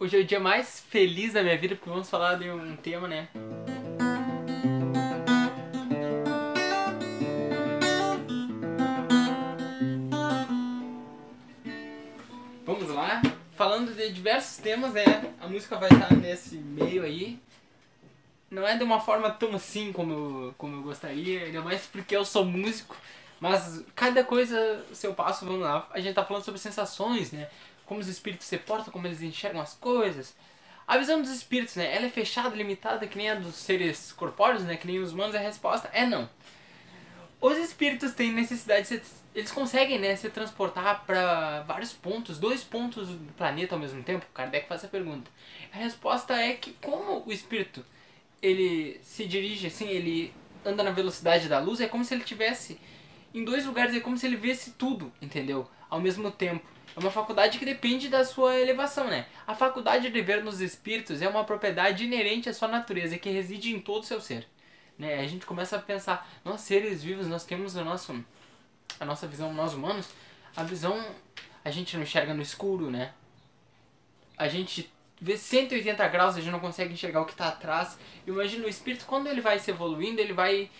Hoje é o dia mais feliz da minha vida porque vamos falar de um tema, né? Vamos lá, falando de diversos temas, né? A música vai estar nesse meio aí. Não é de uma forma tão assim como eu, como eu gostaria, ainda mais porque eu sou músico. Mas cada coisa, seu passo, vamos lá. A gente tá falando sobre sensações, né? Como os espíritos se portam, como eles enxergam as coisas. A visão dos espíritos, né? Ela é fechada, limitada, que nem a dos seres corpóreos, né? Que nem os humanos. A resposta é não. Os espíritos têm necessidade de se, eles conseguem, né, se transportar para vários pontos, dois pontos do planeta ao mesmo tempo. Kardec faz essa pergunta. A resposta é que como o espírito ele se dirige assim, ele anda na velocidade da luz, é como se ele tivesse em dois lugares, é como se ele visse tudo, entendeu? Ao mesmo tempo. É uma faculdade que depende da sua elevação, né? A faculdade de ver nos espíritos é uma propriedade inerente à sua natureza que reside em todo o seu ser. Né? A gente começa a pensar, nós seres vivos, nós temos o nosso, a nossa visão, nós humanos, a visão a gente não enxerga no escuro, né? A gente vê 180 graus, a gente não consegue enxergar o que está atrás. Imagina o espírito, quando ele vai se evoluindo, ele vai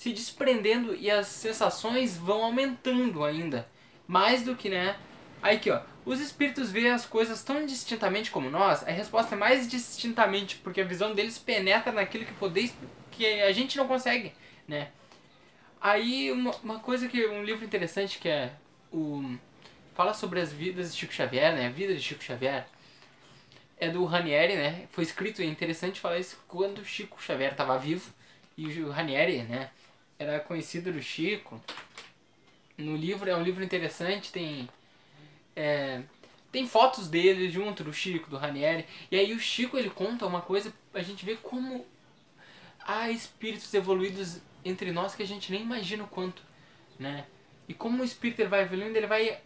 se desprendendo e as sensações vão aumentando ainda. Mais do que, né? Aí aqui, ó. Os espíritos veem as coisas tão distintamente como nós? A resposta é mais distintamente, porque a visão deles penetra naquilo que poder que a gente não consegue, né? Aí uma, uma coisa que um livro interessante que é o fala sobre as vidas de Chico Xavier, né? A vida de Chico Xavier é do Ranieri, né? Foi escrito, é interessante falar isso quando Chico Xavier estava vivo e o Ranieri, né? Era conhecido do Chico. No livro é um livro interessante, tem é, tem fotos dele junto do Chico, do Ranieri. E aí o Chico ele conta uma coisa, a gente vê como há espíritos evoluídos entre nós que a gente nem imagina o quanto, né? E como o espírito ele vai evoluindo, ele vai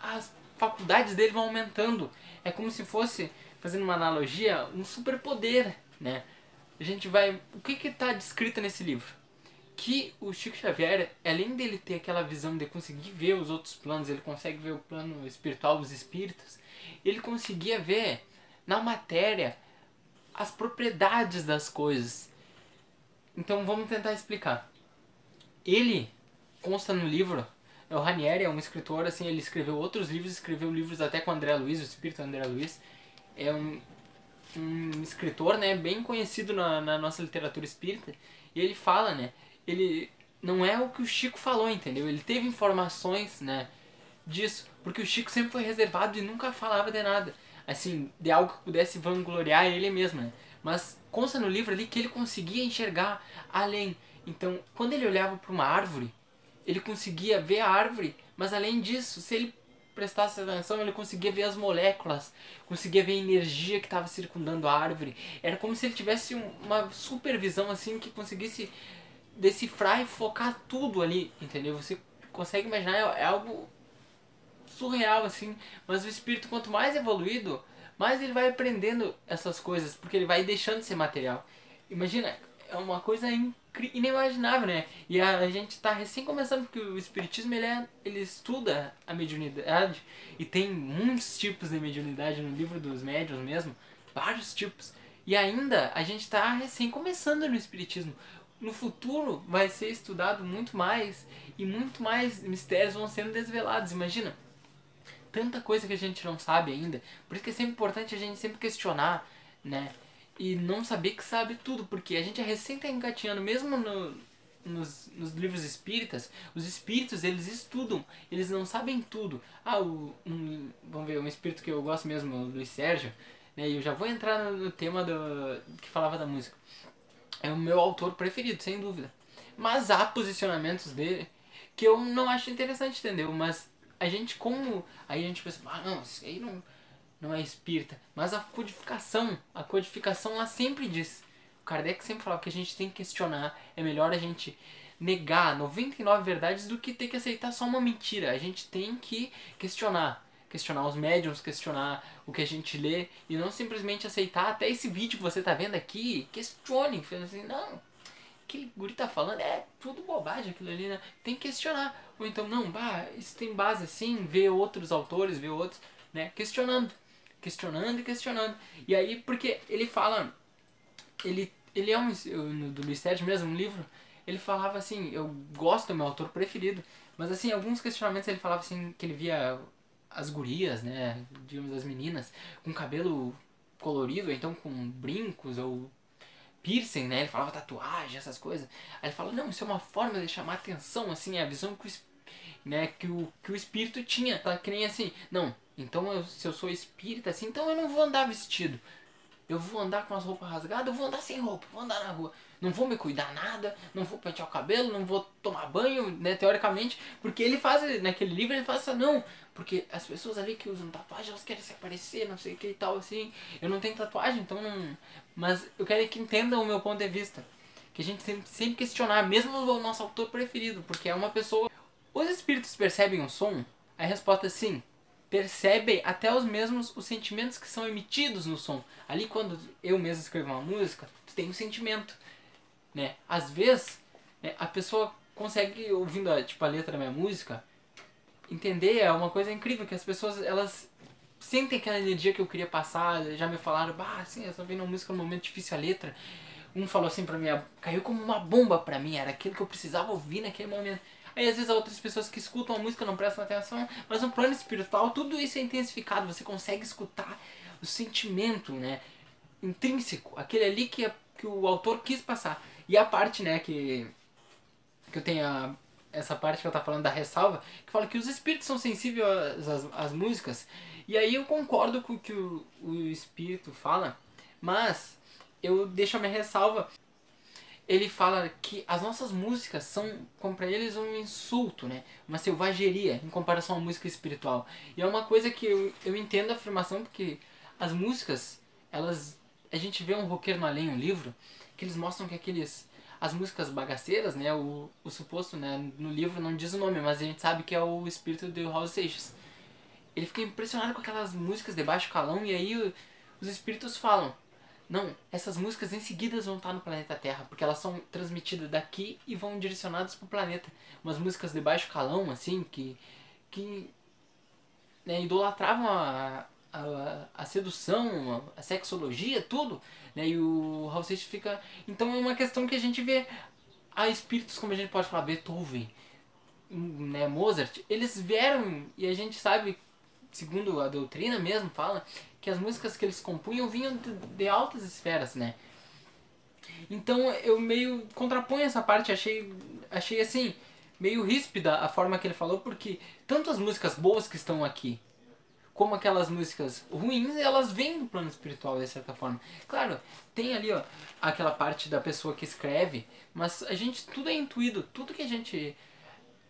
as faculdades dele vão aumentando. É como se fosse fazendo uma analogia, um superpoder, né? A gente vai. O que que está descrito nesse livro? Que o Chico Xavier, além dele ter aquela visão de conseguir ver os outros planos, ele consegue ver o plano espiritual dos espíritos, ele conseguia ver na matéria as propriedades das coisas. Então vamos tentar explicar. Ele consta no livro, o Ranieri é um escritor, assim, ele escreveu outros livros, escreveu livros até com André Luiz, o espírito André Luiz é um, um escritor, né, bem conhecido na, na nossa literatura espírita, e ele fala, né, ele não é o que o Chico falou, entendeu? Ele teve informações, né, disso, porque o Chico sempre foi reservado e nunca falava de nada, assim, de algo que pudesse vangloriar ele mesmo, né? Mas consta no livro ali que ele conseguia enxergar além. Então, quando ele olhava para uma árvore, ele conseguia ver a árvore, mas além disso, se ele prestasse atenção, ele conseguia ver as moléculas, conseguia ver a energia que estava circundando a árvore. Era como se ele tivesse uma supervisão assim que conseguisse decifrar e focar tudo ali, entendeu? Você consegue imaginar, é algo surreal assim, mas o espírito quanto mais evoluído, mais ele vai aprendendo essas coisas, porque ele vai deixando de ser material. Imagina, é uma coisa inimaginável, né? E a, a gente está recém começando, porque o Espiritismo ele, é, ele estuda a mediunidade e tem muitos tipos de mediunidade no livro dos médiuns mesmo, vários tipos. E ainda a gente está recém começando no Espiritismo. No futuro vai ser estudado muito mais e muito mais mistérios vão sendo desvelados. Imagina, tanta coisa que a gente não sabe ainda. Por isso que é sempre importante a gente sempre questionar, né? E não saber que sabe tudo, porque a gente é recém tá engatinhando, mesmo no, nos, nos livros espíritas, os espíritos eles estudam, eles não sabem tudo. Ah, o, um, vamos ver, um espírito que eu gosto mesmo, o Luiz Sérgio, né? E eu já vou entrar no, no tema do, que falava da música. É o meu autor preferido, sem dúvida. Mas há posicionamentos dele que eu não acho interessante, entendeu? Mas a gente como aí a gente pensa, ah não, isso aí não não é espírita, mas a codificação, a codificação lá sempre diz. O Kardec sempre falava que a gente tem que questionar, é melhor a gente negar 99 verdades do que ter que aceitar só uma mentira. A gente tem que questionar, questionar os médiums, questionar o que a gente lê e não simplesmente aceitar até esse vídeo que você tá vendo aqui, questione, assim, não, aquele guri tá falando é tudo bobagem aquilo ali, né? Tem que questionar. Ou então, não, bah, isso tem base assim, ver outros autores, ver outros, né? Questionando. questionando e questionando. E aí, porque ele fala. Ele, ele é um. Do Luiz mesmo, um livro. Ele falava assim: eu gosto, é meu autor preferido. Mas assim, alguns questionamentos ele falava assim: que ele via as gurias, né? Digamos, as meninas, com cabelo colorido, então com brincos ou piercing, né? Ele falava tatuagem, essas coisas. Aí ele fala: não, isso é uma forma de chamar atenção, assim, é a visão que o, né, que o, que o espírito tinha. Tá que nem assim: não, então eu, se eu sou espírita, assim, então eu não vou andar vestido. Eu vou andar com as roupas rasgadas, eu vou andar sem roupa, vou andar na rua. Não vou me cuidar nada, não vou pentear o cabelo, não vou tomar banho, né, teoricamente. Porque ele faz, naquele livro, ele faz essa, não. Porque as pessoas ali que usam tatuagem, elas querem se aparecer, não sei o que e tal, assim. Eu não tenho tatuagem, então não... Mas eu quero que entendam o meu ponto de vista. Que a gente sempre, sempre questionar, mesmo o nosso autor preferido, porque é uma pessoa... Os espíritos percebem o som? A resposta é sim percebem até os mesmos os sentimentos que são emitidos no som. Ali quando eu mesmo escrevo uma música, tu tem um sentimento, né? Às vezes, né, a pessoa consegue ouvindo a, tipo a letra da minha música, entender é uma coisa incrível que as pessoas elas sentem aquela energia que eu queria passar, já me falaram, bah, assim, eu tô vendo uma música num momento difícil a letra. Um falou assim pra mim, caiu como uma bomba pra mim, era aquilo que eu precisava ouvir naquele momento. Aí às vezes outras pessoas que escutam a música não prestam atenção, mas no plano espiritual tudo isso é intensificado, você consegue escutar o sentimento, né, intrínseco, aquele ali que, que o autor quis passar. E a parte, né, que que eu tenho a, essa parte que eu tava falando da ressalva, que fala que os espíritos são sensíveis às, às, músicas. E aí eu concordo com o que o, o espírito fala, mas eu deixo a minha ressalva ele fala que as nossas músicas são, para eles, um insulto, né? Uma selvageria em comparação à música espiritual. E é uma coisa que eu, eu entendo a afirmação porque as músicas, elas. A gente vê um roqueiro no além, um livro, eles mostram que aqueles. As músicas bagaceiras, né? O, o suposto, né? No livro não diz o nome, mas a gente sabe que é o espírito do Raul Seixas. Ele fica impressionado com aquelas músicas de baixo calão e aí os espíritos falam não, essas músicas em seguida vão estar no planeta Terra, porque elas são transmitidas daqui e vão direcionadas para o planeta. Umas músicas de baixo calão, assim, que, que né, idolatravam a, a, a, sedução, a sexologia, tudo. Né, e o Raul Seixas fica... Então é uma questão que a gente vê há espíritos, como a gente pode falar, Beethoven, né, Mozart, eles vieram e a gente sabe, segundo a doutrina mesmo, fala que as músicas que eles compunham vinham de, de altas esferas, né? Então eu meio contraponho essa parte, achei, achei assim, meio ríspida a forma que ele falou, porque tanto as músicas boas que estão aqui, como aquelas músicas ruins, elas vêm do plano espiritual de certa forma. Claro, tem ali ó, aquela parte da pessoa que escreve, mas a gente, tudo é intuído, tudo que a gente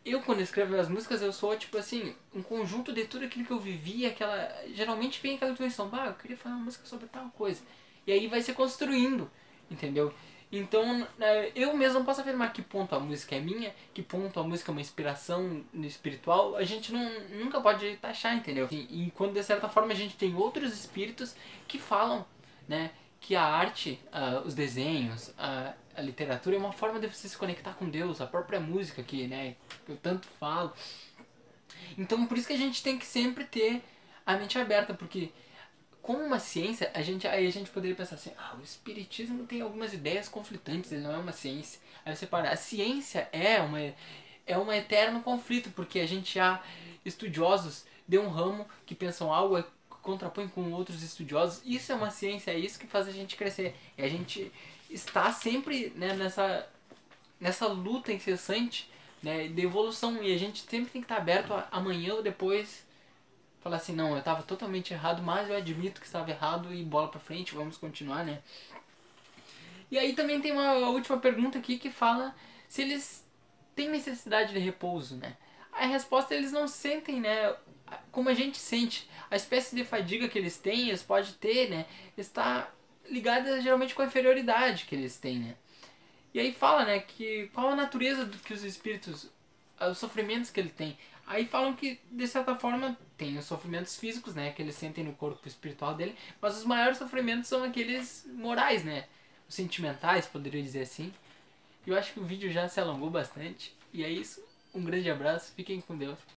eu quando escrevo as músicas eu sou tipo assim, um conjunto de tudo aquilo que eu vivi, aquela. Geralmente vem aquela intuição, bah, eu queria fazer uma música sobre tal coisa. E aí vai se construindo, entendeu? Então né, eu mesmo posso afirmar que ponto a música é minha, que ponto a música é uma inspiração espiritual, a gente não, nunca pode taxar, entendeu? E, e quando de certa forma a gente tem outros espíritos que falam, né? Que a arte, uh, os desenhos, uh, a literatura é uma forma de você se conectar com Deus, a própria música que, né, que eu tanto falo. Então, por isso que a gente tem que sempre ter a mente aberta, porque como uma ciência, a gente aí a gente poderia pensar assim: "Ah, o espiritismo tem algumas ideias conflitantes, ele não é uma ciência". Aí você para, a ciência é uma é um eterno conflito, porque a gente há estudiosos de um ramo que pensam algo que contrapõe com outros estudiosos. Isso é uma ciência, é isso que faz a gente crescer. E a gente está sempre né, nessa, nessa luta incessante né, de evolução e a gente sempre tem que estar aberto a, amanhã ou depois falar assim, não, eu estava totalmente errado, mas eu admito que estava errado e bola para frente, vamos continuar, né? E aí também tem uma última pergunta aqui que fala se eles têm necessidade de repouso, né? A resposta é eles não sentem, né? Como a gente sente. A espécie de fadiga que eles têm, eles podem ter, né? Está ligada geralmente com a inferioridade que eles têm, né? E aí fala, né, que qual a natureza do que os espíritos, os sofrimentos que ele tem. Aí falam que, de certa forma, tem os sofrimentos físicos, né, que eles sentem no corpo espiritual dele, mas os maiores sofrimentos são aqueles morais, né, os sentimentais, poderia dizer assim. Eu acho que o vídeo já se alongou bastante. E é isso. Um grande abraço, fiquem com Deus.